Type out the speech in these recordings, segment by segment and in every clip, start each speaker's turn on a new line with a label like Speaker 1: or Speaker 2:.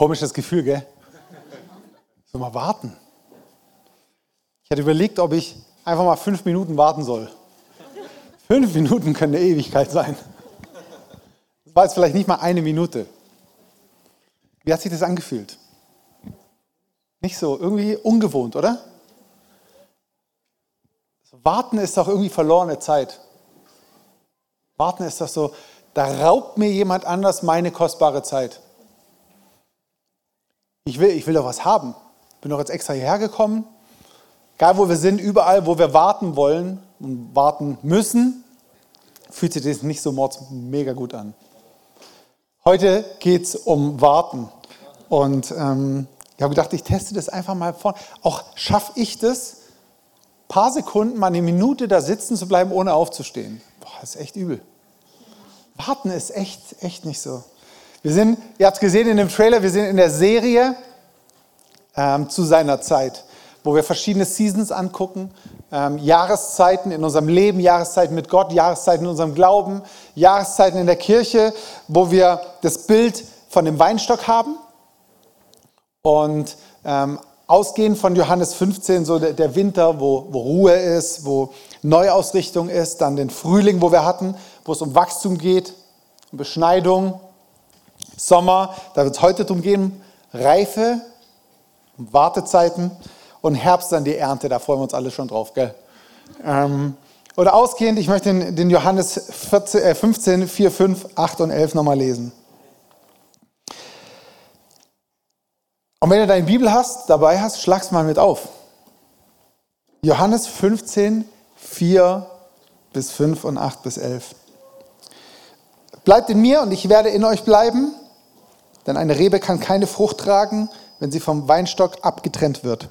Speaker 1: Komisches Gefühl, gell? So mal warten. Ich hatte überlegt, ob ich einfach mal fünf Minuten warten soll. Fünf Minuten können eine Ewigkeit sein. Das war jetzt vielleicht nicht mal eine Minute. Wie hat sich das angefühlt? Nicht so, irgendwie ungewohnt, oder? Warten ist doch irgendwie verlorene Zeit. Warten ist doch so, da raubt mir jemand anders meine kostbare Zeit. Ich will, ich will doch was haben. Bin doch jetzt extra hierher gekommen. Egal wo wir sind, überall, wo wir warten wollen und warten müssen, fühlt sich das nicht so mega gut an. Heute geht es um Warten. Und ähm, ich habe gedacht, ich teste das einfach mal vor. Auch schaffe ich das, ein paar Sekunden, mal eine Minute da sitzen zu bleiben, ohne aufzustehen. Boah, das ist echt übel. Warten ist echt, echt nicht so. Wir sind, ihr habt es gesehen in dem Trailer, wir sind in der Serie ähm, zu seiner Zeit, wo wir verschiedene Seasons angucken, ähm, Jahreszeiten in unserem Leben, Jahreszeiten mit Gott, Jahreszeiten in unserem Glauben, Jahreszeiten in der Kirche, wo wir das Bild von dem Weinstock haben und ähm, ausgehend von Johannes 15, so der, der Winter, wo, wo Ruhe ist, wo Neuausrichtung ist, dann den Frühling, wo wir hatten, wo es um Wachstum geht, um Beschneidung, Sommer, da wird es heute darum gehen, Reife, Wartezeiten und Herbst dann die Ernte, da freuen wir uns alle schon drauf, gell? Ähm, oder ausgehend, ich möchte den, den Johannes 14, äh 15, 4, 5, 8 und 11 nochmal lesen. Und wenn du deine Bibel hast, dabei hast, schlag's mal mit auf. Johannes 15, 4 bis 5 und 8 bis 11. Bleibt in mir und ich werde in euch bleiben, denn eine Rebe kann keine Frucht tragen, wenn sie vom Weinstock abgetrennt wird.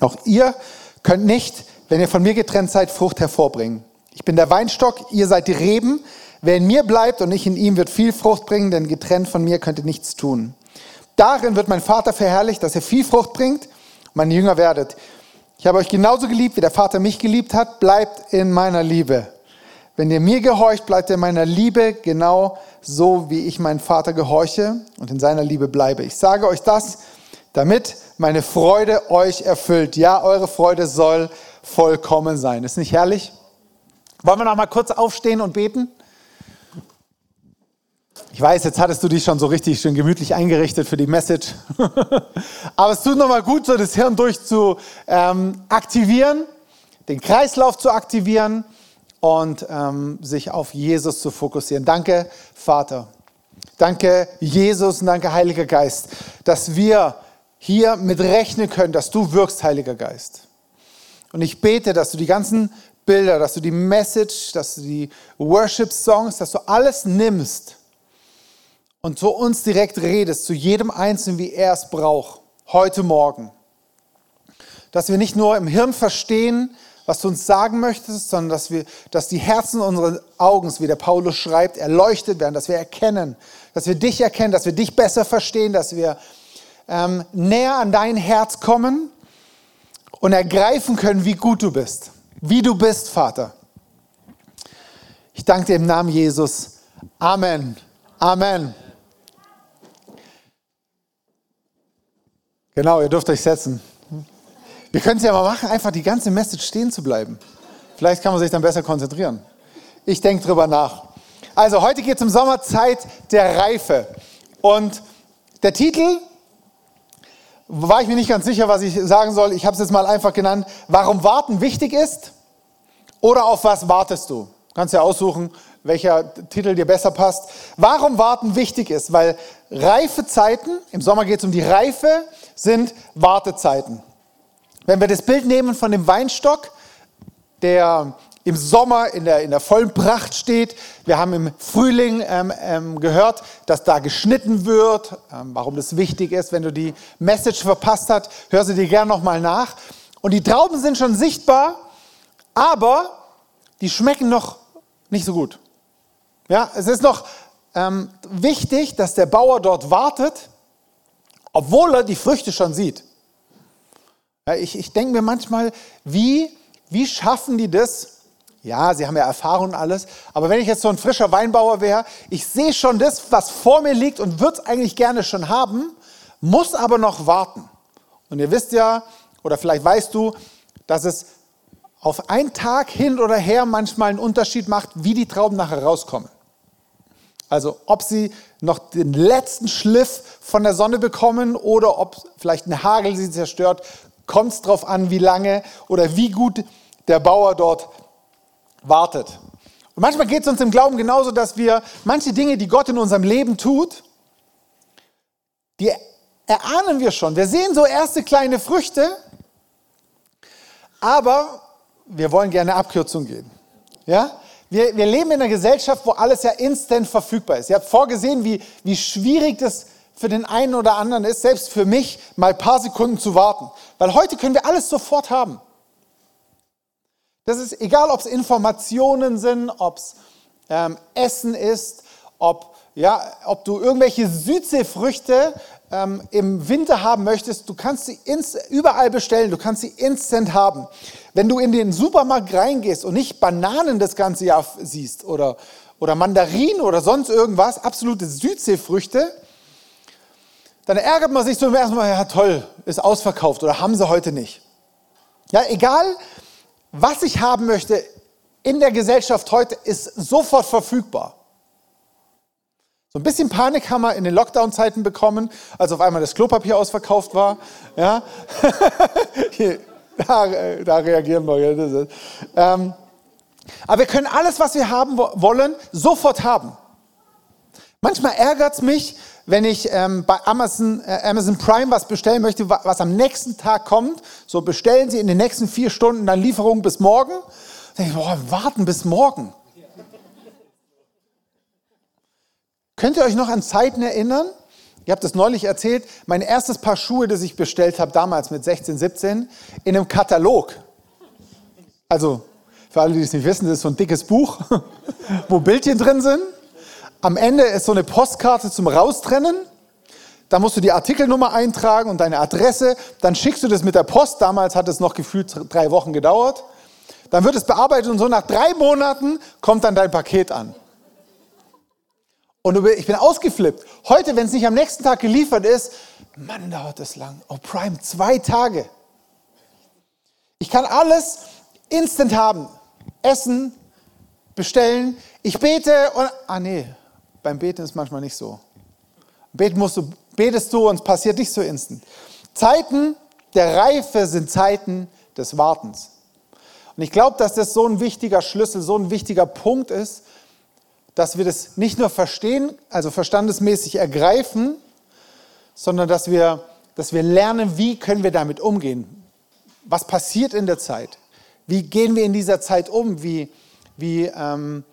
Speaker 1: Auch ihr könnt nicht, wenn ihr von mir getrennt seid, Frucht hervorbringen. Ich bin der Weinstock, ihr seid die Reben. Wer in mir bleibt und ich in ihm, wird viel Frucht bringen, denn getrennt von mir könnt ihr nichts tun. Darin wird mein Vater verherrlicht, dass ihr viel Frucht bringt, meine Jünger werdet. Ich habe euch genauso geliebt, wie der Vater mich geliebt hat. Bleibt in meiner Liebe. Wenn ihr mir gehorcht, bleibt ihr in meiner Liebe genau so, wie ich meinen Vater gehorche und in seiner Liebe bleibe. Ich sage euch das, damit meine Freude euch erfüllt. Ja, eure Freude soll vollkommen sein. Ist nicht herrlich? Wollen wir noch mal kurz aufstehen und beten? Ich weiß, jetzt hattest du dich schon so richtig schön gemütlich eingerichtet für die Message. Aber es tut nochmal gut, so das Hirn durch zu ähm, aktivieren, den Kreislauf zu aktivieren und ähm, sich auf Jesus zu fokussieren. Danke, Vater. Danke, Jesus und danke, Heiliger Geist, dass wir hier mit rechnen können, dass du wirkst, Heiliger Geist. Und ich bete, dass du die ganzen Bilder, dass du die Message, dass du die Worship-Songs, dass du alles nimmst und zu uns direkt redest, zu jedem Einzelnen, wie er es braucht, heute Morgen. Dass wir nicht nur im Hirn verstehen, was du uns sagen möchtest, sondern dass, wir, dass die Herzen unseres Augens, wie der Paulus schreibt, erleuchtet werden, dass wir erkennen, dass wir dich erkennen, dass wir dich besser verstehen, dass wir ähm, näher an dein Herz kommen und ergreifen können, wie gut du bist, wie du bist, Vater. Ich danke dir im Namen Jesus. Amen. Amen. Genau, ihr dürft euch setzen. Wir können es ja mal machen, einfach die ganze Message stehen zu bleiben. Vielleicht kann man sich dann besser konzentrieren. Ich denke drüber nach. Also heute geht es um Sommerzeit der Reife. Und der Titel, war ich mir nicht ganz sicher, was ich sagen soll. Ich habe es jetzt mal einfach genannt, warum Warten wichtig ist oder auf was wartest du? Kannst ja aussuchen, welcher Titel dir besser passt. Warum Warten wichtig ist, weil Reifezeiten, im Sommer geht es um die Reife, sind Wartezeiten. Wenn wir das Bild nehmen von dem Weinstock, der im Sommer in der, in der vollen Pracht steht. Wir haben im Frühling ähm, ähm, gehört, dass da geschnitten wird. Ähm, warum das wichtig ist, wenn du die Message verpasst hast, hör sie dir gerne nochmal nach. Und die Trauben sind schon sichtbar, aber die schmecken noch nicht so gut. Ja, es ist noch ähm, wichtig, dass der Bauer dort wartet, obwohl er die Früchte schon sieht. Ich, ich denke mir manchmal, wie, wie schaffen die das? Ja, sie haben ja Erfahrung und alles, aber wenn ich jetzt so ein frischer Weinbauer wäre, ich sehe schon das, was vor mir liegt und würde es eigentlich gerne schon haben, muss aber noch warten. Und ihr wisst ja, oder vielleicht weißt du, dass es auf einen Tag hin oder her manchmal einen Unterschied macht, wie die Trauben nachher rauskommen. Also ob sie noch den letzten Schliff von der Sonne bekommen oder ob vielleicht ein Hagel sie zerstört, kommt es darauf an, wie lange oder wie gut der Bauer dort wartet. Und manchmal geht es uns im Glauben genauso, dass wir manche Dinge, die Gott in unserem Leben tut, die erahnen wir schon. Wir sehen so erste kleine Früchte, aber wir wollen gerne Abkürzung gehen. Ja? Wir, wir leben in einer Gesellschaft, wo alles ja instant verfügbar ist. Ihr habt vorgesehen, wie, wie schwierig das für den einen oder anderen ist, selbst für mich, mal ein paar Sekunden zu warten. Weil heute können wir alles sofort haben. Das ist egal, ob es Informationen sind, ob es ähm, Essen ist, ob, ja, ob du irgendwelche Südseefrüchte ähm, im Winter haben möchtest, du kannst sie überall bestellen, du kannst sie instant haben. Wenn du in den Supermarkt reingehst und nicht Bananen das ganze Jahr siehst oder, oder Mandarinen oder sonst irgendwas, absolute Südseefrüchte, dann ärgert man sich so im ersten Mal, ja toll, ist ausverkauft oder haben sie heute nicht. Ja, egal, was ich haben möchte in der Gesellschaft heute, ist sofort verfügbar. So ein bisschen Panik haben wir in den Lockdown-Zeiten bekommen, als auf einmal das Klopapier ausverkauft war. Ja? da, da, reagieren wir. Ähm, aber wir können alles, was wir haben wollen, sofort haben. Manchmal ärgert es mich, wenn ich ähm, bei Amazon, äh, Amazon Prime was bestellen möchte, was am nächsten Tag kommt, so bestellen Sie in den nächsten vier Stunden dann Lieferung bis morgen. Dann denke ich, boah, warten bis morgen. Könnt ihr euch noch an Zeiten erinnern? Ihr habt es neulich erzählt, mein erstes Paar Schuhe, das ich bestellt habe, damals mit 16, 17, in einem Katalog. Also, für alle, die es nicht wissen, das ist so ein dickes Buch, wo Bildchen drin sind. Am Ende ist so eine Postkarte zum Raustrennen. Da musst du die Artikelnummer eintragen und deine Adresse. Dann schickst du das mit der Post. Damals hat es noch gefühlt drei Wochen gedauert. Dann wird es bearbeitet und so nach drei Monaten kommt dann dein Paket an. Und ich bin ausgeflippt. Heute, wenn es nicht am nächsten Tag geliefert ist, Mann, dauert das lang. Oh, Prime, zwei Tage. Ich kann alles instant haben. Essen, bestellen. Ich bete und, ah nee, beim Beten ist manchmal nicht so. Beten musst du, betest du und es passiert nicht so instant. Zeiten der Reife sind Zeiten des Wartens. Und ich glaube, dass das so ein wichtiger Schlüssel, so ein wichtiger Punkt ist, dass wir das nicht nur verstehen, also verstandesmäßig ergreifen, sondern dass wir, dass wir lernen, wie können wir damit umgehen. Was passiert in der Zeit? Wie gehen wir in dieser Zeit um? Wie, wie, ähm,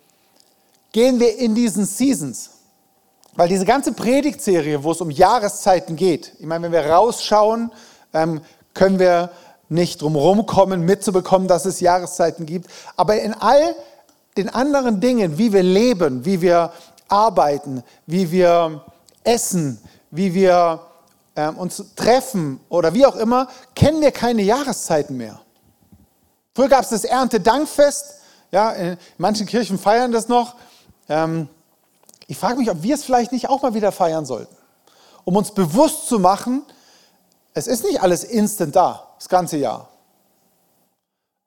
Speaker 1: gehen wir in diesen Seasons. Weil diese ganze Predigtserie, wo es um Jahreszeiten geht, ich meine, wenn wir rausschauen, ähm, können wir nicht drum kommen, mitzubekommen, dass es Jahreszeiten gibt. Aber in all den anderen Dingen, wie wir leben, wie wir arbeiten, wie wir essen, wie wir ähm, uns treffen oder wie auch immer, kennen wir keine Jahreszeiten mehr. Früher gab es das Erntedankfest, ja, in manchen Kirchen feiern das noch. Ähm, ich frage mich, ob wir es vielleicht nicht auch mal wieder feiern sollten, um uns bewusst zu machen, es ist nicht alles instant da, das ganze Jahr.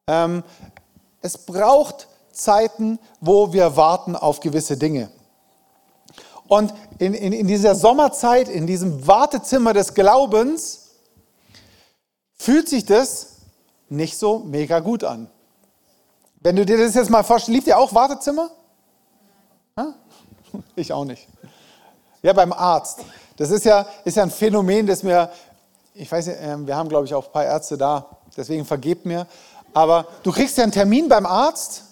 Speaker 1: Ähm, es braucht Zeiten, wo wir warten auf gewisse Dinge. Und in, in, in dieser Sommerzeit, in diesem Wartezimmer des Glaubens, fühlt sich das nicht so mega gut an. Wenn du dir das jetzt mal vorstellst, liebt dir auch Wartezimmer? Ich auch nicht. Ja, beim Arzt. Das ist ja, ist ja ein Phänomen, das mir, ich weiß nicht, ähm, wir haben glaube ich auch ein paar Ärzte da, deswegen vergebt mir. Aber du kriegst ja einen Termin beim Arzt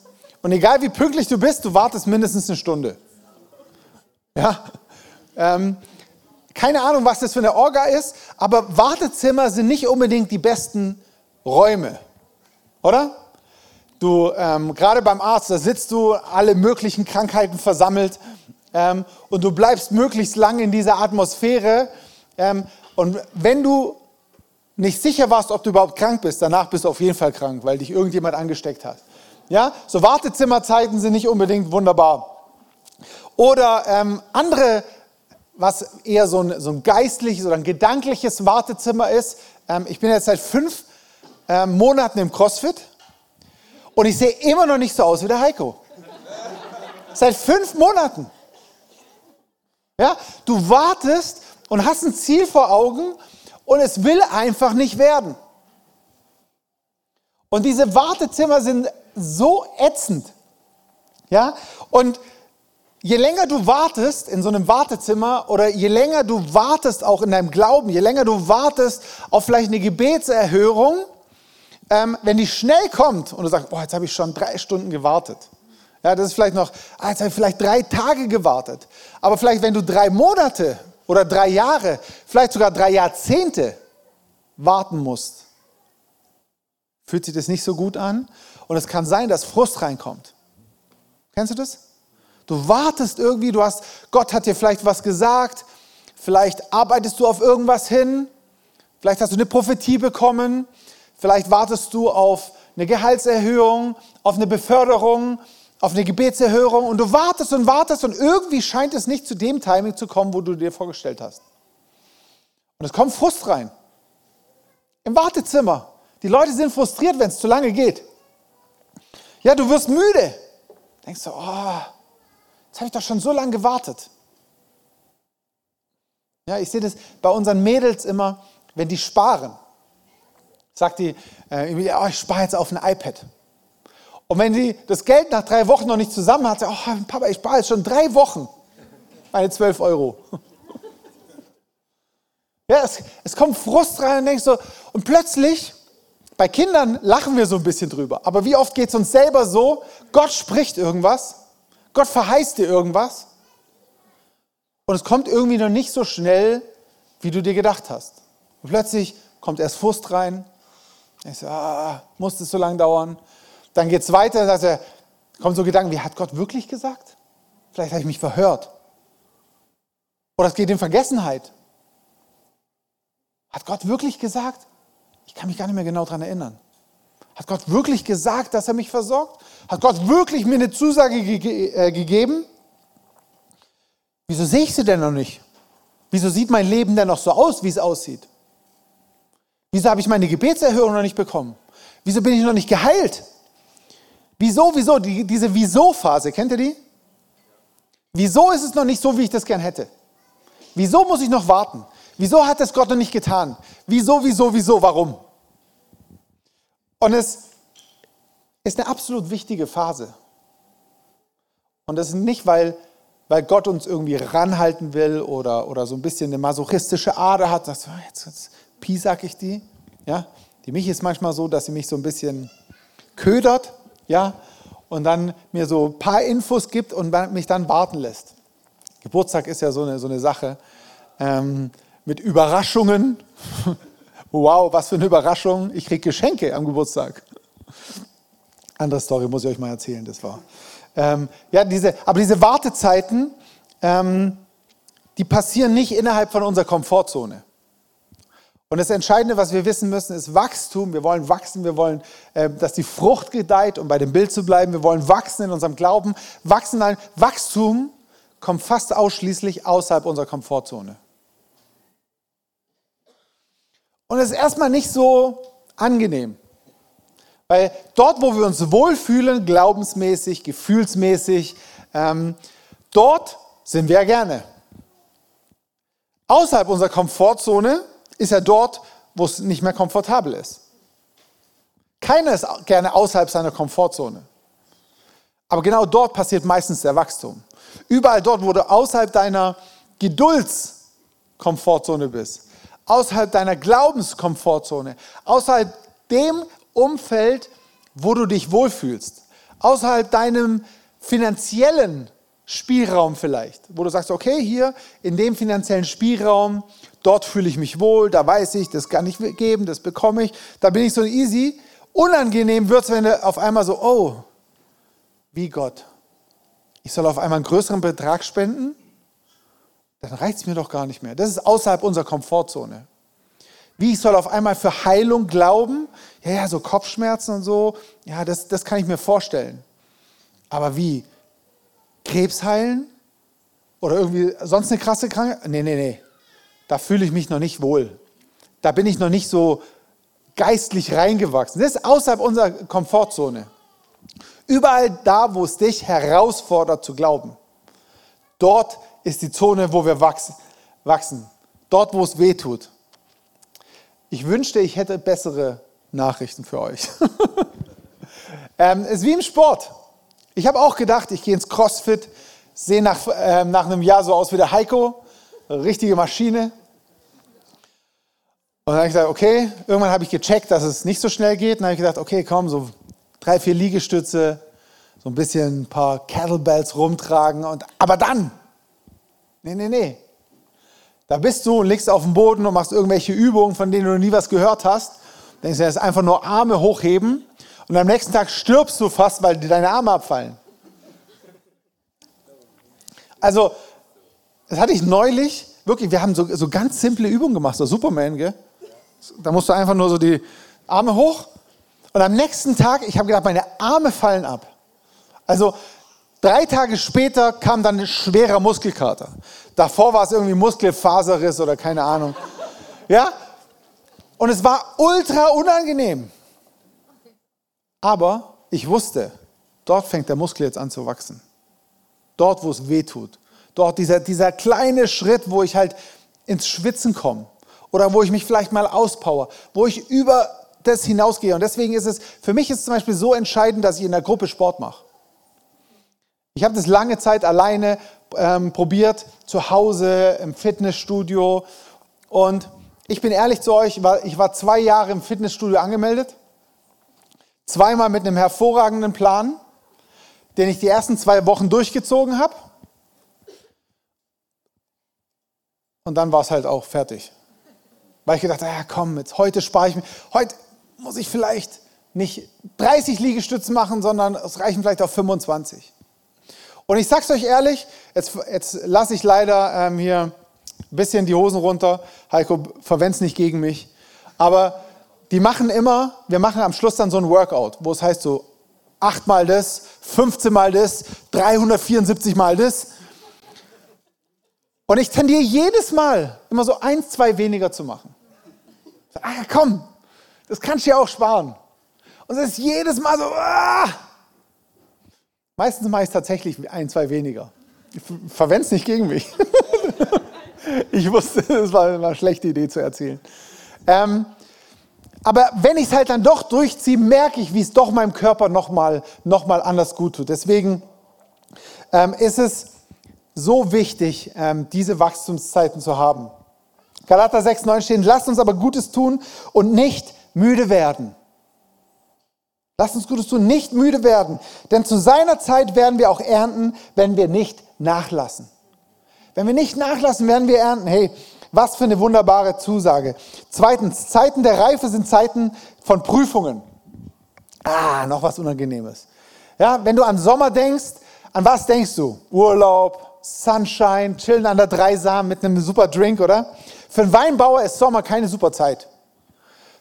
Speaker 1: und egal wie pünktlich du bist, du wartest mindestens eine Stunde. Ja, ähm, keine Ahnung, was das für eine Orga ist, aber Wartezimmer sind nicht unbedingt die besten Räume, oder? Du, ähm, gerade beim Arzt, da sitzt du, alle möglichen Krankheiten versammelt ähm, und du bleibst möglichst lang in dieser Atmosphäre. Ähm, und wenn du nicht sicher warst, ob du überhaupt krank bist, danach bist du auf jeden Fall krank, weil dich irgendjemand angesteckt hat. Ja, so Wartezimmerzeiten sind nicht unbedingt wunderbar. Oder ähm, andere was eher so ein, so ein geistliches oder ein gedankliches Wartezimmer ist. Ähm, ich bin jetzt seit fünf ähm, Monaten im CrossFit und ich sehe immer noch nicht so aus wie der Heiko. Seit fünf Monaten. Ja, du wartest und hast ein Ziel vor Augen und es will einfach nicht werden. Und diese Wartezimmer sind so ätzend. Ja, und je länger du wartest in so einem Wartezimmer oder je länger du wartest auch in deinem Glauben, je länger du wartest auf vielleicht eine Gebetserhörung, ähm, wenn die schnell kommt und du sagst, boah, jetzt habe ich schon drei Stunden gewartet. Ja, das ist vielleicht noch, ah, jetzt habe ich vielleicht drei Tage gewartet. Aber vielleicht, wenn du drei Monate oder drei Jahre, vielleicht sogar drei Jahrzehnte warten musst, fühlt sich das nicht so gut an. Und es kann sein, dass Frust reinkommt. Kennst du das? Du wartest irgendwie, du hast, Gott hat dir vielleicht was gesagt, vielleicht arbeitest du auf irgendwas hin, vielleicht hast du eine Prophetie bekommen, vielleicht wartest du auf eine Gehaltserhöhung, auf eine Beförderung, auf eine Gebetserhörung und du wartest und wartest und irgendwie scheint es nicht zu dem Timing zu kommen, wo du dir vorgestellt hast. Und es kommt Frust rein. Im Wartezimmer. Die Leute sind frustriert, wenn es zu lange geht. Ja, du wirst müde. Denkst du, oh, Jetzt habe ich doch schon so lange gewartet. Ja, ich sehe das bei unseren Mädels immer, wenn die sparen. Sagt die, äh, oh, ich spare jetzt auf ein iPad. Und wenn die das Geld nach drei Wochen noch nicht zusammen hat, sagt, oh, Papa, ich spare jetzt schon drei Wochen meine 12 Euro. Ja, es, es kommt Frust rein und denkst so, und plötzlich, bei Kindern lachen wir so ein bisschen drüber, aber wie oft geht es uns selber so, Gott spricht irgendwas Gott verheißt dir irgendwas und es kommt irgendwie noch nicht so schnell, wie du dir gedacht hast. Und plötzlich kommt erst Frust rein. Ich so, ah, muss es so lange dauern? Dann geht es weiter, sagt er, kommen so Gedanken, wie hat Gott wirklich gesagt? Vielleicht habe ich mich verhört. Oder es geht in Vergessenheit. Hat Gott wirklich gesagt? Ich kann mich gar nicht mehr genau daran erinnern. Hat Gott wirklich gesagt, dass er mich versorgt? Hat Gott wirklich mir eine Zusage ge äh, gegeben? Wieso sehe ich sie denn noch nicht? Wieso sieht mein Leben denn noch so aus, wie es aussieht? Wieso habe ich meine Gebetserhörung noch nicht bekommen? Wieso bin ich noch nicht geheilt? Wieso, wieso? Die, diese Wieso-Phase, kennt ihr die? Wieso ist es noch nicht so, wie ich das gern hätte? Wieso muss ich noch warten? Wieso hat es Gott noch nicht getan? Wieso, wieso, wieso, warum? Und es ist eine absolut wichtige Phase. Und das ist nicht, weil, weil Gott uns irgendwie ranhalten will oder, oder so ein bisschen eine masochistische Ader hat. Sagst, oh, jetzt, jetzt piesag ich die. Ja? Die mich ist manchmal so, dass sie mich so ein bisschen ködert ja? und dann mir so ein paar Infos gibt und mich dann warten lässt. Geburtstag ist ja so eine, so eine Sache ähm, mit Überraschungen. wow, was für eine Überraschung. Ich kriege Geschenke am Geburtstag. Andere Story muss ich euch mal erzählen, das war. Ähm, ja, diese, aber diese Wartezeiten, ähm, die passieren nicht innerhalb von unserer Komfortzone. Und das Entscheidende, was wir wissen müssen, ist Wachstum. Wir wollen wachsen, wir wollen, äh, dass die Frucht gedeiht, um bei dem Bild zu bleiben. Wir wollen wachsen in unserem Glauben. Wachsen, nein, Wachstum kommt fast ausschließlich außerhalb unserer Komfortzone. Und es ist erstmal nicht so angenehm. Weil dort, wo wir uns wohlfühlen, glaubensmäßig, gefühlsmäßig, ähm, dort sind wir gerne. Außerhalb unserer Komfortzone ist ja dort, wo es nicht mehr komfortabel ist. Keiner ist gerne außerhalb seiner Komfortzone. Aber genau dort passiert meistens der Wachstum. Überall dort, wo du außerhalb deiner Geduldskomfortzone bist, außerhalb deiner Glaubenskomfortzone, außerhalb dem Umfeld, wo du dich wohlfühlst, außerhalb deinem finanziellen Spielraum vielleicht, wo du sagst, okay, hier in dem finanziellen Spielraum, dort fühle ich mich wohl, da weiß ich, das kann ich geben, das bekomme ich, da bin ich so easy. Unangenehm wird es, wenn du auf einmal so, oh, wie Gott, ich soll auf einmal einen größeren Betrag spenden, dann reicht es mir doch gar nicht mehr. Das ist außerhalb unserer Komfortzone. Wie ich soll auf einmal für Heilung glauben? Ja, ja, so Kopfschmerzen und so, ja, das, das kann ich mir vorstellen. Aber wie? Krebs heilen? oder irgendwie sonst eine krasse Krankheit. Nee, nee, nee. Da fühle ich mich noch nicht wohl. Da bin ich noch nicht so geistlich reingewachsen. Das ist außerhalb unserer Komfortzone. Überall da, wo es dich herausfordert zu glauben, dort ist die Zone, wo wir wachsen. Dort, wo es weh tut. Ich wünschte, ich hätte bessere Nachrichten für euch. ähm, es ist wie im Sport. Ich habe auch gedacht, ich gehe ins CrossFit, sehe nach, äh, nach einem Jahr so aus wie der Heiko, richtige Maschine. Und dann habe ich gesagt, okay, irgendwann habe ich gecheckt, dass es nicht so schnell geht. Dann habe ich gedacht, okay, komm, so drei, vier Liegestütze, so ein bisschen ein paar Kettlebells rumtragen. Und, aber dann, nee, nee, nee. Da bist du und liegst auf dem Boden und machst irgendwelche Übungen, von denen du nie was gehört hast. Denkst du, das ist einfach nur Arme hochheben. Und am nächsten Tag stirbst du fast, weil dir deine Arme abfallen. Also, das hatte ich neulich, wirklich, wir haben so, so ganz simple Übungen gemacht, so Superman, gell? Da musst du einfach nur so die Arme hoch. Und am nächsten Tag, ich habe gedacht, meine Arme fallen ab. Also drei Tage später kam dann ein schwerer Muskelkater. Davor war es irgendwie Muskelfaserriss oder keine Ahnung. Ja? Und es war ultra unangenehm. Aber ich wusste, dort fängt der Muskel jetzt an zu wachsen. Dort, wo es weh tut. Dort dieser, dieser kleine Schritt, wo ich halt ins Schwitzen komme oder wo ich mich vielleicht mal auspower, wo ich über das hinausgehe. Und deswegen ist es, für mich ist es zum Beispiel so entscheidend, dass ich in der Gruppe Sport mache. Ich habe das lange Zeit alleine ähm, probiert, zu Hause, im Fitnessstudio. Und ich bin ehrlich zu euch, ich war zwei Jahre im Fitnessstudio angemeldet, zweimal mit einem hervorragenden Plan, den ich die ersten zwei Wochen durchgezogen habe. Und dann war es halt auch fertig. Weil ich gedacht habe, ja komm, jetzt heute spare ich mir, heute muss ich vielleicht nicht 30 Liegestützen machen, sondern es reichen vielleicht auch 25. Und ich sag's euch ehrlich, jetzt, jetzt lasse ich leider ähm, hier ein bisschen die Hosen runter. Heiko, verwend's nicht gegen mich. Aber die machen immer, wir machen am Schluss dann so ein Workout, wo es heißt so achtmal das, 15 mal das, 374 mal das. Und ich tendiere jedes Mal immer so eins, zwei weniger zu machen. Ah, komm, das kannst du ja auch sparen. Und es ist jedes Mal so, ah! Meistens mache ich es tatsächlich ein, zwei weniger. Ich verwende es nicht gegen mich. ich wusste, es war eine schlechte Idee zu erzählen. Ähm, aber wenn ich es halt dann doch durchziehe, merke ich, wie es doch meinem Körper nochmal noch mal anders gut tut. Deswegen ähm, ist es so wichtig, ähm, diese Wachstumszeiten zu haben. Galater 6, 9 stehen, lasst uns aber Gutes tun und nicht müde werden. Lasst uns Gutes tun, nicht müde werden, denn zu seiner Zeit werden wir auch ernten, wenn wir nicht nachlassen. Wenn wir nicht nachlassen, werden wir ernten. Hey, was für eine wunderbare Zusage. Zweitens, Zeiten der Reife sind Zeiten von Prüfungen. Ah, noch was Unangenehmes. Ja, wenn du an Sommer denkst, an was denkst du? Urlaub, Sunshine, chillen an der Dreisam mit einem super Drink, oder? Für einen Weinbauer ist Sommer keine super Zeit.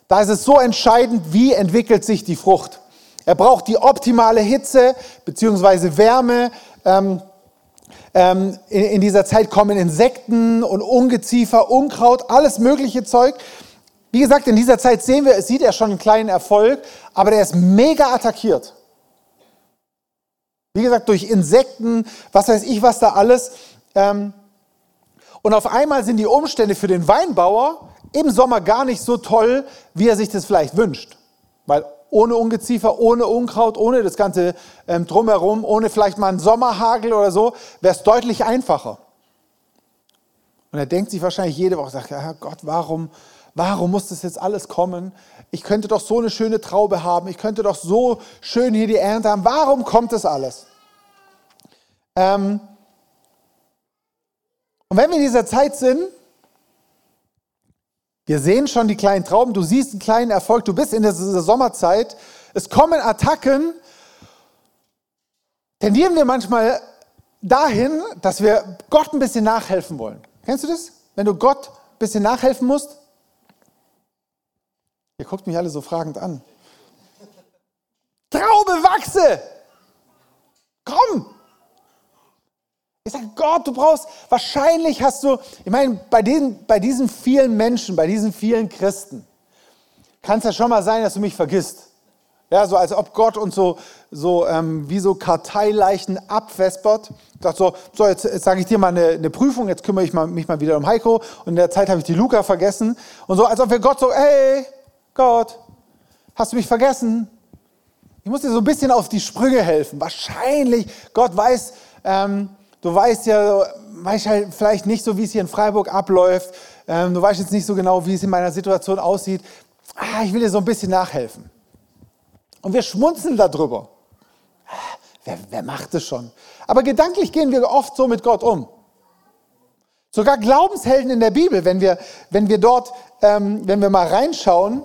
Speaker 1: Da ist es so entscheidend, wie entwickelt sich die Frucht. Er braucht die optimale Hitze bzw. Wärme. Ähm, ähm, in, in dieser Zeit kommen Insekten und Ungeziefer, Unkraut, alles mögliche Zeug. Wie gesagt, in dieser Zeit sehen wir, sieht er schon einen kleinen Erfolg, aber der ist mega attackiert. Wie gesagt, durch Insekten, was weiß ich, was da alles. Ähm, und auf einmal sind die Umstände für den Weinbauer im Sommer gar nicht so toll, wie er sich das vielleicht wünscht. Weil ohne Ungeziefer, ohne Unkraut, ohne das ganze ähm, drumherum, ohne vielleicht mal einen Sommerhagel oder so, wäre es deutlich einfacher. Und er denkt sich wahrscheinlich jede Woche, sagt, ja Gott, warum, warum muss das jetzt alles kommen? Ich könnte doch so eine schöne Traube haben, ich könnte doch so schön hier die Ernte haben. Warum kommt das alles? Ähm, und wenn wir in dieser Zeit sind, wir sehen schon die kleinen Trauben, du siehst einen kleinen Erfolg, du bist in dieser Sommerzeit, es kommen Attacken, tendieren wir manchmal dahin, dass wir Gott ein bisschen nachhelfen wollen. Kennst du das? Wenn du Gott ein bisschen nachhelfen musst? Ihr guckt mich alle so fragend an. Traube, wachse! Komm! Ich sage, Gott, du brauchst, wahrscheinlich hast du, ich meine, bei diesen, bei diesen vielen Menschen, bei diesen vielen Christen, kann es ja schon mal sein, dass du mich vergisst. Ja, so als ob Gott uns so, so ähm, wie so Karteileichen abwespert. Sagt so, so jetzt, jetzt sage ich dir mal eine, eine, Prüfung, jetzt kümmere ich mal, mich mal wieder um Heiko und in der Zeit habe ich die Luca vergessen. Und so, als ob wir Gott so, hey, Gott, hast du mich vergessen? Ich muss dir so ein bisschen auf die Sprünge helfen. Wahrscheinlich, Gott weiß, ähm, du weißt ja, weißt halt vielleicht nicht so, wie es hier in Freiburg abläuft. Ähm, du weißt jetzt nicht so genau, wie es in meiner Situation aussieht. Ah, ich will dir so ein bisschen nachhelfen. Und wir schmunzeln darüber. Ah, wer, wer macht es schon? Aber gedanklich gehen wir oft so mit Gott um. Sogar Glaubenshelden in der Bibel, wenn wir, wenn wir dort, ähm, wenn wir mal reinschauen,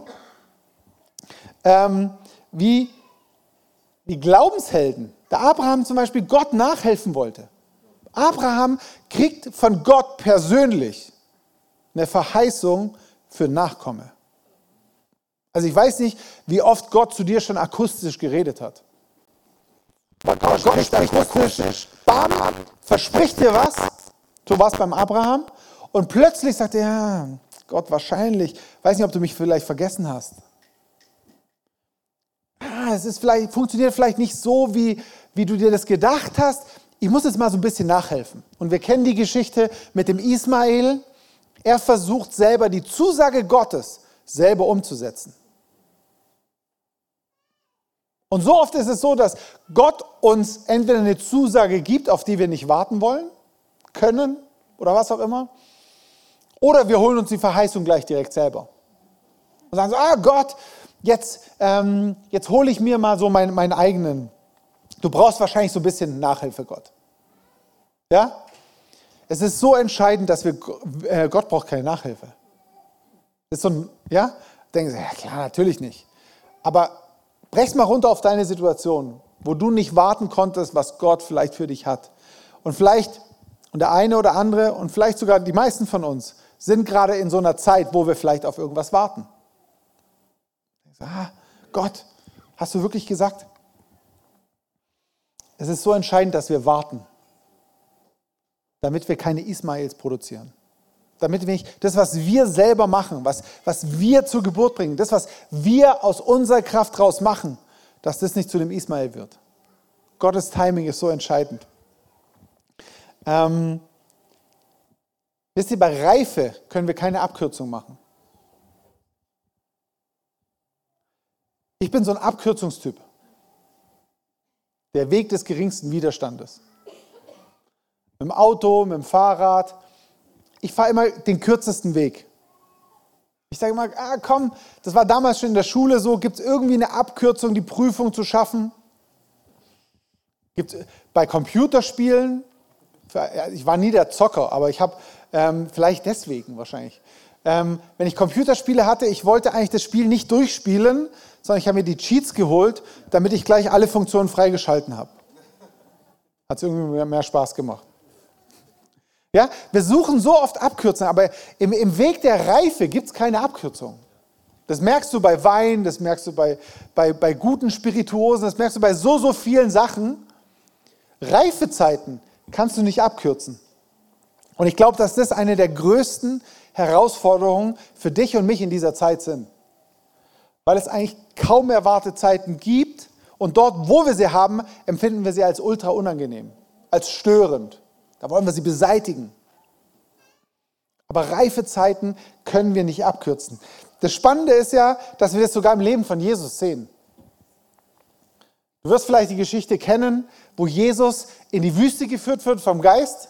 Speaker 1: ähm, wie die Glaubenshelden, der Abraham zum Beispiel Gott nachhelfen wollte. Abraham kriegt von Gott persönlich eine Verheißung für Nachkomme. Also ich weiß nicht, wie oft Gott zu dir schon akustisch geredet hat. Gott, Gott ist akustisch, bam, verspricht dir was, so was beim Abraham, und plötzlich sagt er, ja, Gott, wahrscheinlich, weiß nicht, ob du mich vielleicht vergessen hast. Ah, es ist vielleicht, funktioniert vielleicht nicht so, wie, wie du dir das gedacht hast. Ich muss jetzt mal so ein bisschen nachhelfen. Und wir kennen die Geschichte mit dem Ismael. Er versucht selber die Zusage Gottes selber umzusetzen. Und so oft ist es so, dass Gott uns entweder eine Zusage gibt, auf die wir nicht warten wollen, können oder was auch immer, oder wir holen uns die Verheißung gleich direkt selber. Und sagen so, ah Gott, jetzt, ähm, jetzt hole ich mir mal so meinen, meinen eigenen. Du brauchst wahrscheinlich so ein bisschen Nachhilfe, Gott. Ja? Es ist so entscheidend, dass wir, äh, Gott braucht keine Nachhilfe. Ist so ein, ja? Denken Sie, ja klar, natürlich nicht. Aber brech's mal runter auf deine Situation, wo du nicht warten konntest, was Gott vielleicht für dich hat. Und vielleicht, und der eine oder andere, und vielleicht sogar die meisten von uns, sind gerade in so einer Zeit, wo wir vielleicht auf irgendwas warten. Ah, Gott, hast du wirklich gesagt? Es ist so entscheidend, dass wir warten, damit wir keine Ismaels produzieren. Damit wir nicht das, was wir selber machen, was, was wir zur Geburt bringen, das, was wir aus unserer Kraft raus machen, dass das nicht zu dem Ismael wird. Gottes Timing ist so entscheidend. Ähm, wisst ihr, bei Reife können wir keine Abkürzung machen. Ich bin so ein Abkürzungstyp. Der Weg des geringsten Widerstandes. Mit dem Auto, mit dem Fahrrad. Ich fahre immer den kürzesten Weg. Ich sage immer, ah, komm, das war damals schon in der Schule so, gibt es irgendwie eine Abkürzung, die Prüfung zu schaffen? Gibt bei Computerspielen, ich war nie der Zocker, aber ich habe ähm, vielleicht deswegen wahrscheinlich. Ähm, wenn ich Computerspiele hatte, ich wollte eigentlich das Spiel nicht durchspielen, sondern ich habe mir die Cheats geholt, damit ich gleich alle Funktionen freigeschalten habe. Hat es irgendwie mehr Spaß gemacht. Ja, wir suchen so oft Abkürzungen, aber im, im Weg der Reife gibt es keine Abkürzung. Das merkst du bei Wein, das merkst du bei, bei, bei guten Spirituosen, das merkst du bei so, so vielen Sachen. Reifezeiten kannst du nicht abkürzen. Und ich glaube, dass das eine der größten Herausforderungen für dich und mich in dieser Zeit sind weil es eigentlich kaum mehr Wartezeiten gibt und dort, wo wir sie haben, empfinden wir sie als ultra unangenehm, als störend. Da wollen wir sie beseitigen. Aber reife Zeiten können wir nicht abkürzen. Das Spannende ist ja, dass wir das sogar im Leben von Jesus sehen. Du wirst vielleicht die Geschichte kennen, wo Jesus in die Wüste geführt wird vom Geist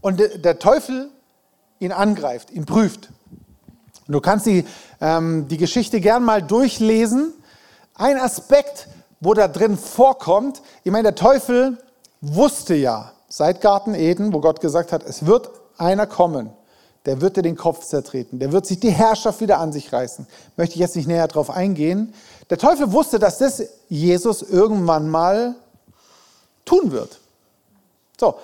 Speaker 1: und der Teufel ihn angreift, ihn prüft. Und du kannst die, ähm, die Geschichte gern mal durchlesen. Ein Aspekt, wo da drin vorkommt, ich meine, der Teufel wusste ja seit Garten Eden, wo Gott gesagt hat, es wird einer kommen, der wird dir den Kopf zertreten, der wird sich die Herrschaft wieder an sich reißen. Möchte ich jetzt nicht näher darauf eingehen. Der Teufel wusste, dass das Jesus irgendwann mal tun wird. So,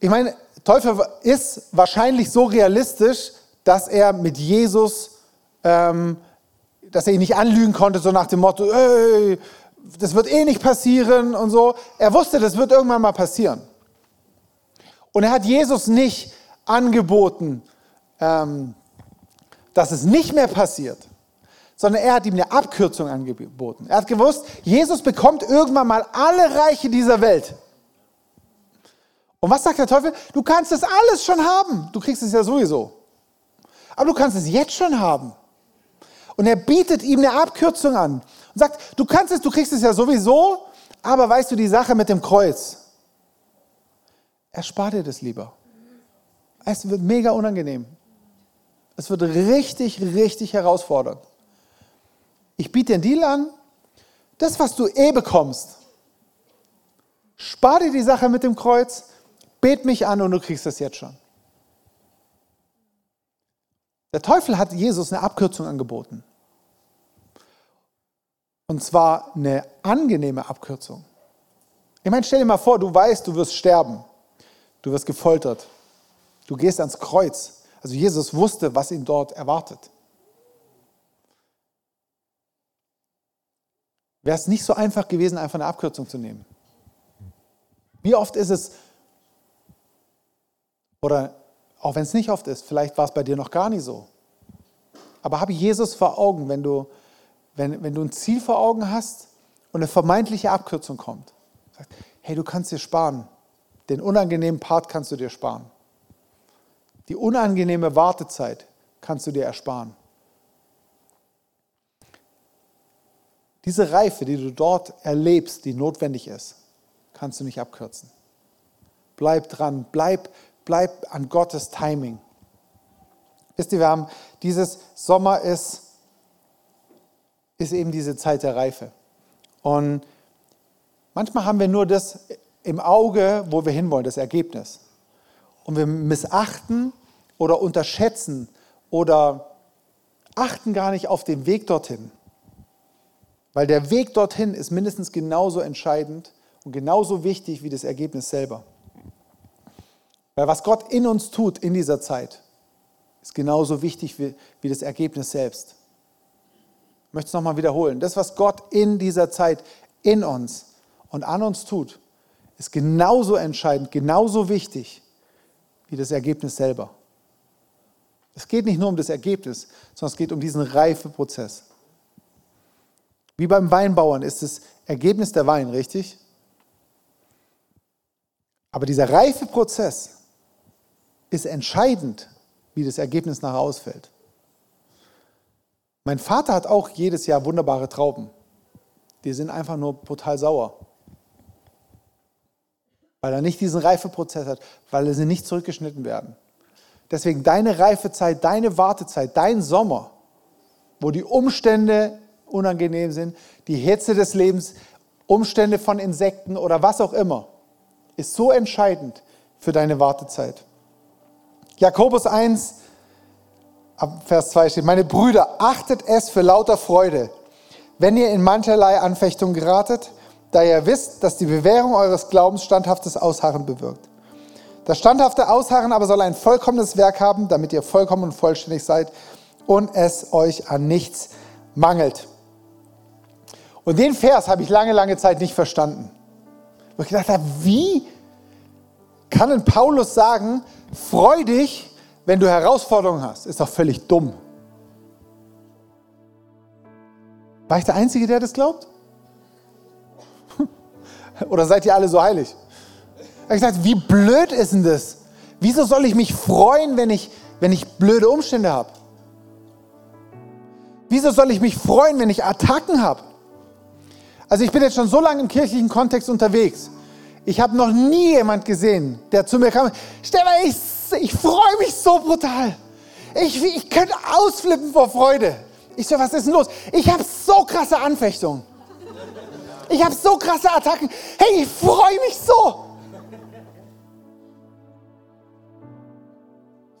Speaker 1: ich meine, Teufel ist wahrscheinlich so realistisch, dass er mit Jesus, ähm, dass er ihn nicht anlügen konnte, so nach dem Motto, ey, das wird eh nicht passieren und so. Er wusste, das wird irgendwann mal passieren. Und er hat Jesus nicht angeboten, ähm, dass es nicht mehr passiert, sondern er hat ihm eine Abkürzung angeboten. Er hat gewusst, Jesus bekommt irgendwann mal alle Reiche dieser Welt. Und was sagt der Teufel? Du kannst es alles schon haben. Du kriegst es ja sowieso. Aber du kannst es jetzt schon haben. Und er bietet ihm eine Abkürzung an und sagt, du kannst es, du kriegst es ja sowieso, aber weißt du die Sache mit dem Kreuz? Erspar dir das lieber. Es wird mega unangenehm. Es wird richtig, richtig herausfordernd. Ich biete dir einen Deal an, das, was du eh bekommst, spar dir die Sache mit dem Kreuz, bet mich an und du kriegst das jetzt schon. Der Teufel hat Jesus eine Abkürzung angeboten. Und zwar eine angenehme Abkürzung. Ich meine, stell dir mal vor, du weißt, du wirst sterben. Du wirst gefoltert. Du gehst ans Kreuz. Also Jesus wusste, was ihn dort erwartet. Wäre es nicht so einfach gewesen, einfach eine Abkürzung zu nehmen? Wie oft ist es, oder auch wenn es nicht oft ist, vielleicht war es bei dir noch gar nicht so. Aber habe Jesus vor Augen, wenn du, wenn, wenn du ein Ziel vor Augen hast und eine vermeintliche Abkürzung kommt. Hey, du kannst dir sparen. Den unangenehmen Part kannst du dir sparen. Die unangenehme Wartezeit kannst du dir ersparen. Diese Reife, die du dort erlebst, die notwendig ist, kannst du nicht abkürzen. Bleib dran, bleib, bleib an Gottes Timing. Wisst ihr, wir haben dieses Sommer ist, ist eben diese Zeit der Reife. Und manchmal haben wir nur das im Auge, wo wir hinwollen, das Ergebnis. Und wir missachten oder unterschätzen oder achten gar nicht auf den Weg dorthin. Weil der Weg dorthin ist mindestens genauso entscheidend und genauso wichtig wie das Ergebnis selber. Weil was Gott in uns tut in dieser Zeit, ist genauso wichtig wie, wie das Ergebnis selbst. Ich möchte es nochmal wiederholen. Das, was Gott in dieser Zeit in uns und an uns tut, ist genauso entscheidend, genauso wichtig wie das Ergebnis selber. Es geht nicht nur um das Ergebnis, sondern es geht um diesen Reifeprozess. Wie beim Weinbauern ist das Ergebnis der Wein, richtig? Aber dieser Reifeprozess ist entscheidend, wie das Ergebnis nachher ausfällt. Mein Vater hat auch jedes Jahr wunderbare Trauben. Die sind einfach nur brutal sauer weil er nicht diesen Reifeprozess hat, weil sie nicht zurückgeschnitten werden. Deswegen deine Reifezeit, deine Wartezeit, dein Sommer, wo die Umstände unangenehm sind, die Hitze des Lebens, Umstände von Insekten oder was auch immer, ist so entscheidend für deine Wartezeit. Jakobus 1, Vers 2 steht, meine Brüder, achtet es für lauter Freude, wenn ihr in mancherlei Anfechtung geratet, da ihr wisst, dass die Bewährung eures Glaubens standhaftes Ausharren bewirkt. Das standhafte Ausharren aber soll ein vollkommenes Werk haben, damit ihr vollkommen und vollständig seid und es euch an nichts mangelt. Und den Vers habe ich lange, lange Zeit nicht verstanden. Wo ich gedacht habe, wie kann ein Paulus sagen, freu dich, wenn du Herausforderungen hast? Ist doch völlig dumm. War ich der Einzige, der das glaubt? Oder seid ihr alle so heilig? Er hat wie blöd ist denn das? Wieso soll ich mich freuen, wenn ich, wenn ich blöde Umstände habe? Wieso soll ich mich freuen, wenn ich Attacken habe? Also ich bin jetzt schon so lange im kirchlichen Kontext unterwegs. Ich habe noch nie jemand gesehen, der zu mir kam, Stefan, ich, ich freue mich so brutal. Ich, ich könnte ausflippen vor Freude. Ich so, was ist denn los? Ich habe so krasse Anfechtungen. Ich habe so krasse Attacken. Hey, ich freue mich so.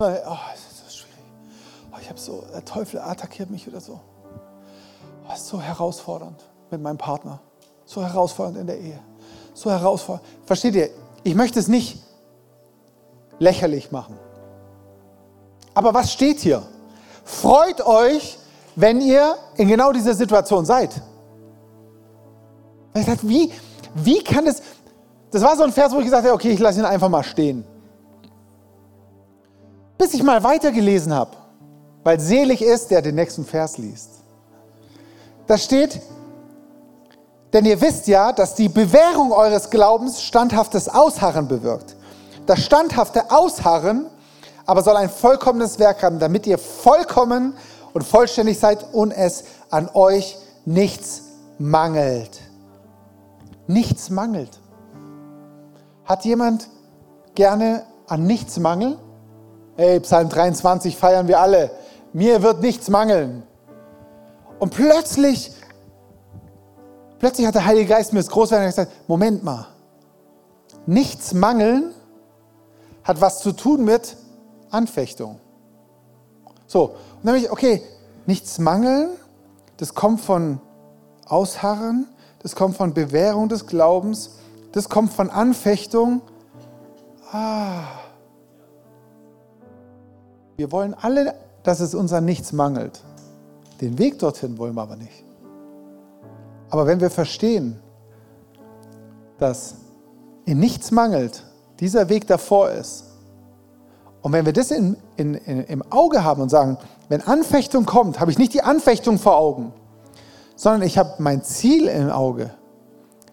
Speaker 1: Oh, das ist so schwierig. Oh, ich habe so, der Teufel attackiert mich oder so. Oh, ist so herausfordernd mit meinem Partner. So herausfordernd in der Ehe. So herausfordernd. Versteht ihr? Ich möchte es nicht lächerlich machen. Aber was steht hier? Freut euch, wenn ihr in genau dieser Situation seid. Ich dachte, wie, wie kann es, das war so ein Vers, wo ich gesagt habe, okay, ich lasse ihn einfach mal stehen. bis ich mal weitergelesen habe, weil selig ist, der den nächsten Vers liest. Da steht, denn ihr wisst ja, dass die Bewährung eures Glaubens standhaftes Ausharren bewirkt. Das standhafte Ausharren aber soll ein vollkommenes Werk haben, damit ihr vollkommen und vollständig seid und es an euch nichts mangelt. Nichts mangelt. Hat jemand gerne an nichts Mangel? Hey, Psalm 23 feiern wir alle. Mir wird nichts mangeln. Und plötzlich, plötzlich hat der Heilige Geist mir das Großwerden gesagt, Moment mal, nichts mangeln hat was zu tun mit Anfechtung. So, und dann ich, okay, nichts mangeln, das kommt von Ausharren, das kommt von Bewährung des Glaubens, das kommt von Anfechtung. Ah. Wir wollen alle, dass es uns an nichts mangelt. Den Weg dorthin wollen wir aber nicht. Aber wenn wir verstehen, dass in nichts mangelt, dieser Weg davor ist, und wenn wir das in, in, in, im Auge haben und sagen, wenn Anfechtung kommt, habe ich nicht die Anfechtung vor Augen, sondern ich habe mein Ziel im Auge.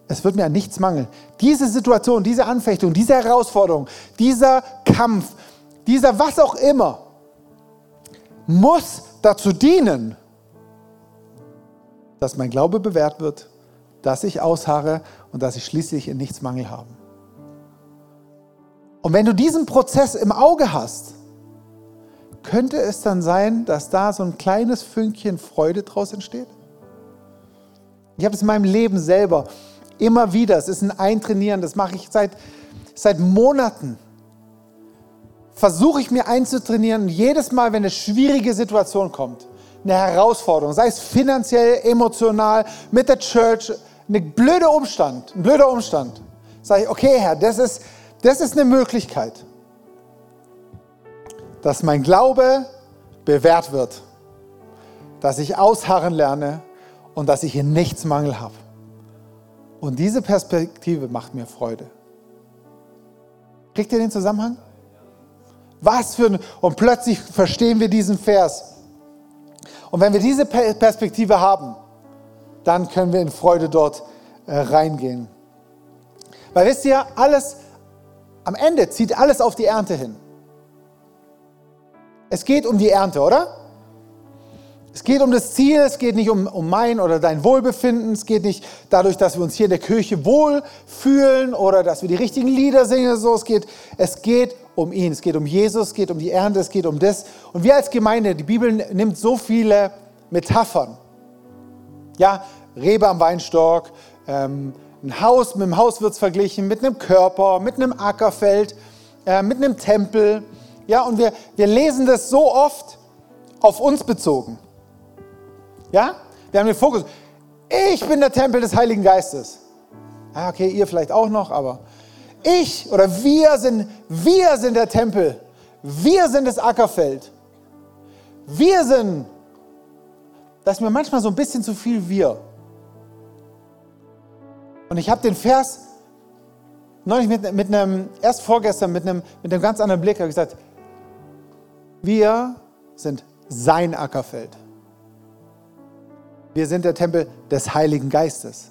Speaker 1: Es wird mir an nichts mangeln. Diese Situation, diese Anfechtung, diese Herausforderung, dieser Kampf, dieser was auch immer, muss dazu dienen, dass mein Glaube bewährt wird, dass ich ausharre und dass ich schließlich in nichts Mangel habe. Und wenn du diesen Prozess im Auge hast, könnte es dann sein, dass da so ein kleines Fünkchen Freude draus entsteht? Ich habe es in meinem Leben selber immer wieder, es ist ein Eintrainieren, das mache ich seit, seit Monaten. Versuche ich mir einzutrainieren, jedes Mal, wenn eine schwierige Situation kommt, eine Herausforderung, sei es finanziell, emotional, mit der Church, ein blöder Umstand, ein blöder Umstand, sage ich, okay Herr, das ist, das ist eine Möglichkeit, dass mein Glaube bewährt wird, dass ich ausharren lerne und dass ich in nichts Mangel habe. Und diese Perspektive macht mir Freude. Kriegt ihr den Zusammenhang? Was für ein... Und plötzlich verstehen wir diesen Vers. Und wenn wir diese Perspektive haben, dann können wir in Freude dort äh, reingehen. Weil wisst ihr, alles, am Ende zieht alles auf die Ernte hin. Es geht um die Ernte, oder? Es geht um das Ziel, es geht nicht um, um mein oder dein Wohlbefinden, es geht nicht dadurch, dass wir uns hier in der Kirche wohl fühlen oder dass wir die richtigen Lieder singen. So. Es, geht, es geht um ihn, es geht um Jesus, es geht um die Ernte, es geht um das. Und wir als Gemeinde, die Bibel nimmt so viele Metaphern. Ja, Rebe am Weinstock, ähm, ein Haus mit einem Haus wird es verglichen, mit einem Körper, mit einem Ackerfeld, äh, mit einem Tempel. Ja, und wir, wir lesen das so oft auf uns bezogen. Ja, wir haben den Fokus. Ich bin der Tempel des Heiligen Geistes. Ah, okay, ihr vielleicht auch noch, aber ich oder wir sind, wir sind der Tempel. Wir sind das Ackerfeld. Wir sind, das ist mir manchmal so ein bisschen zu viel wir. Und ich habe den Vers neulich mit, mit einem, erst vorgestern mit einem, mit einem ganz anderen Blick gesagt, wir sind sein Ackerfeld. Wir sind der Tempel des Heiligen Geistes.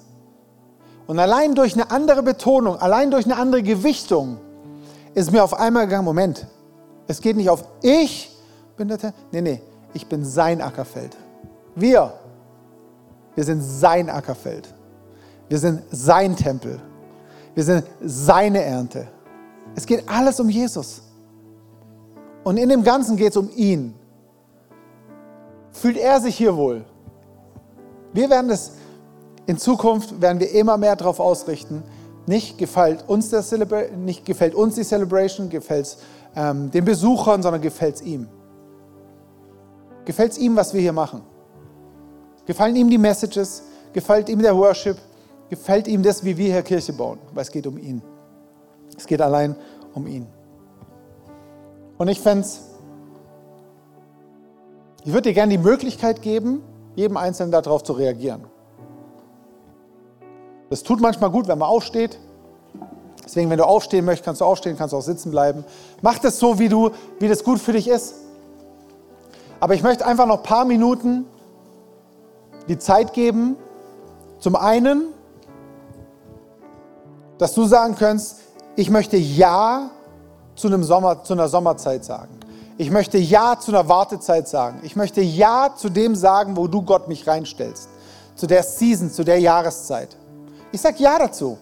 Speaker 1: Und allein durch eine andere Betonung, allein durch eine andere Gewichtung ist mir auf einmal gegangen, Moment, es geht nicht auf ich bin der nee, nee, ich bin sein Ackerfeld. Wir, wir sind sein Ackerfeld. Wir sind sein Tempel. Wir sind seine Ernte. Es geht alles um Jesus. Und in dem Ganzen geht es um ihn. Fühlt er sich hier wohl? Wir werden es in Zukunft werden wir immer mehr darauf ausrichten. Nicht gefällt uns, der nicht gefällt uns die Celebration, gefällt es ähm, den Besuchern, sondern gefällt es ihm. Gefällt es ihm, was wir hier machen? Gefallen ihm die Messages? Gefällt ihm der Worship? gefällt ihm das, wie wir hier Kirche bauen, weil es geht um ihn. Es geht allein um ihn. Und ich fände ich würde dir gerne die Möglichkeit geben, jedem Einzelnen darauf zu reagieren. Das tut manchmal gut, wenn man aufsteht, Deswegen, wenn du aufstehen möchtest, kannst du aufstehen, kannst auch sitzen bleiben. Mach das so, wie, du, wie das gut für dich ist. Aber ich möchte einfach noch ein paar Minuten die Zeit geben. Zum einen, dass du sagen kannst, ich möchte Ja zu, einem Sommer, zu einer Sommerzeit sagen. Ich möchte Ja zu einer Wartezeit sagen. Ich möchte Ja zu dem sagen, wo du Gott mich reinstellst. Zu der Season, zu der Jahreszeit. Ich sage Ja dazu.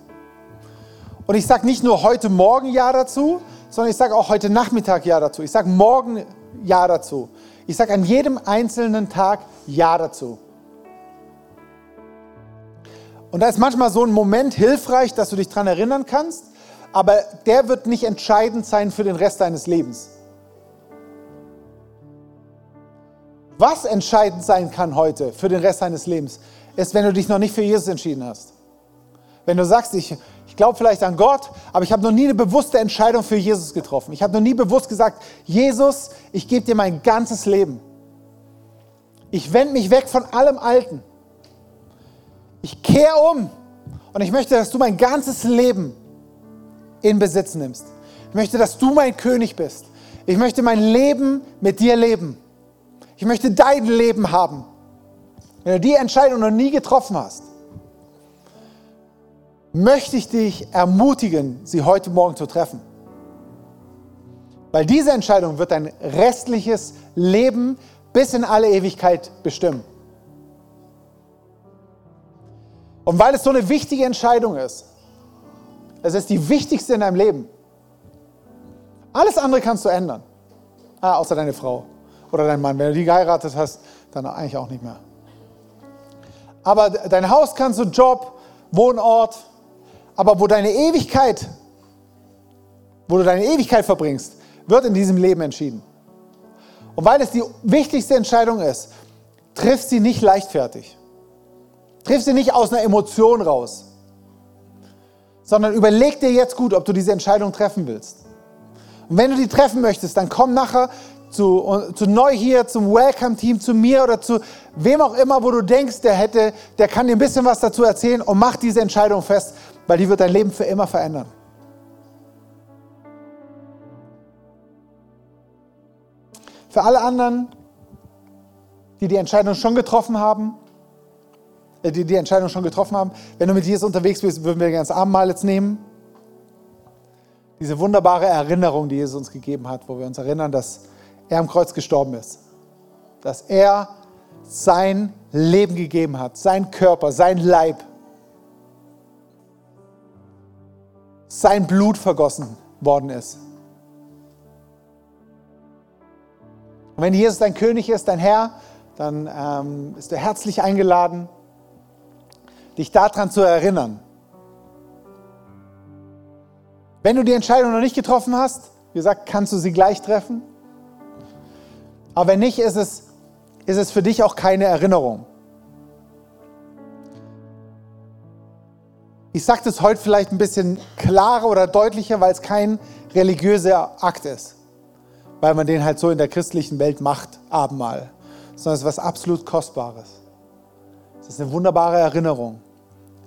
Speaker 1: Und ich sage nicht nur heute Morgen Ja dazu, sondern ich sage auch heute Nachmittag Ja dazu. Ich sage morgen Ja dazu. Ich sage an jedem einzelnen Tag Ja dazu. Und da ist manchmal so ein Moment hilfreich, dass du dich daran erinnern kannst, aber der wird nicht entscheidend sein für den Rest deines Lebens. Was entscheidend sein kann heute für den Rest deines Lebens, ist, wenn du dich noch nicht für Jesus entschieden hast. Wenn du sagst, ich, ich glaube vielleicht an Gott, aber ich habe noch nie eine bewusste Entscheidung für Jesus getroffen. Ich habe noch nie bewusst gesagt, Jesus, ich gebe dir mein ganzes Leben. Ich wende mich weg von allem Alten. Ich kehre um und ich möchte, dass du mein ganzes Leben in Besitz nimmst. Ich möchte, dass du mein König bist. Ich möchte mein Leben mit dir leben. Ich möchte dein Leben haben. Wenn du die Entscheidung noch nie getroffen hast, möchte ich dich ermutigen, sie heute Morgen zu treffen. Weil diese Entscheidung wird dein restliches Leben bis in alle Ewigkeit bestimmen. Und weil es so eine wichtige Entscheidung ist, es ist die wichtigste in deinem Leben. Alles andere kannst du ändern. Ah, außer deine Frau oder dein Mann. Wenn du die geheiratet hast, dann eigentlich auch nicht mehr. Aber dein Haus kannst du, Job, Wohnort, aber wo deine Ewigkeit, wo du deine Ewigkeit verbringst, wird in diesem Leben entschieden. Und weil es die wichtigste Entscheidung ist, triff sie nicht leichtfertig. Triff sie nicht aus einer Emotion raus, sondern überleg dir jetzt gut, ob du diese Entscheidung treffen willst. Und wenn du die treffen möchtest, dann komm nachher zu, zu neu hier, zum Welcome-Team, zu mir oder zu wem auch immer, wo du denkst, der hätte, der kann dir ein bisschen was dazu erzählen und mach diese Entscheidung fest, weil die wird dein Leben für immer verändern. Für alle anderen, die die Entscheidung schon getroffen haben, äh, die die Entscheidung schon getroffen haben, wenn du mit Jesus unterwegs bist, würden wir das Abendmahl jetzt nehmen. Diese wunderbare Erinnerung, die Jesus uns gegeben hat, wo wir uns erinnern, dass er am Kreuz gestorben ist. Dass er sein Leben gegeben hat, sein Körper, sein Leib, sein Blut vergossen worden ist. Und wenn Jesus dein König ist, dein Herr, dann ähm, bist du herzlich eingeladen, dich daran zu erinnern. Wenn du die Entscheidung noch nicht getroffen hast, wie gesagt, kannst du sie gleich treffen. Aber wenn nicht, ist es, ist es für dich auch keine Erinnerung. Ich sage das heute vielleicht ein bisschen klarer oder deutlicher, weil es kein religiöser Akt ist. Weil man den halt so in der christlichen Welt macht, Abendmahl. Sondern es ist was absolut Kostbares. Es ist eine wunderbare Erinnerung.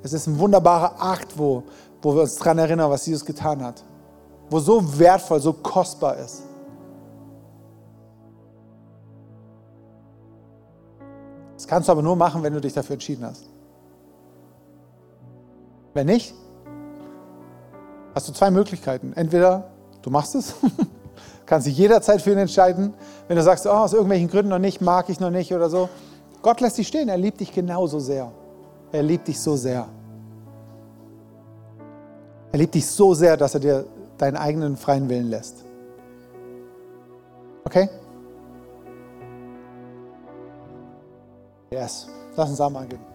Speaker 1: Es ist ein wunderbarer Akt, wo, wo wir uns daran erinnern, was Jesus getan hat. Wo so wertvoll, so kostbar ist. Das kannst du aber nur machen, wenn du dich dafür entschieden hast. Wenn nicht, hast du zwei Möglichkeiten. Entweder du machst es, kannst dich jederzeit für ihn entscheiden. Wenn du sagst, oh, aus irgendwelchen Gründen noch nicht, mag ich noch nicht oder so. Gott lässt dich stehen, er liebt dich genauso sehr. Er liebt dich so sehr. Er liebt dich so sehr, dass er dir deinen eigenen freien Willen lässt. Okay? Yes. Lass uns Amen angeben.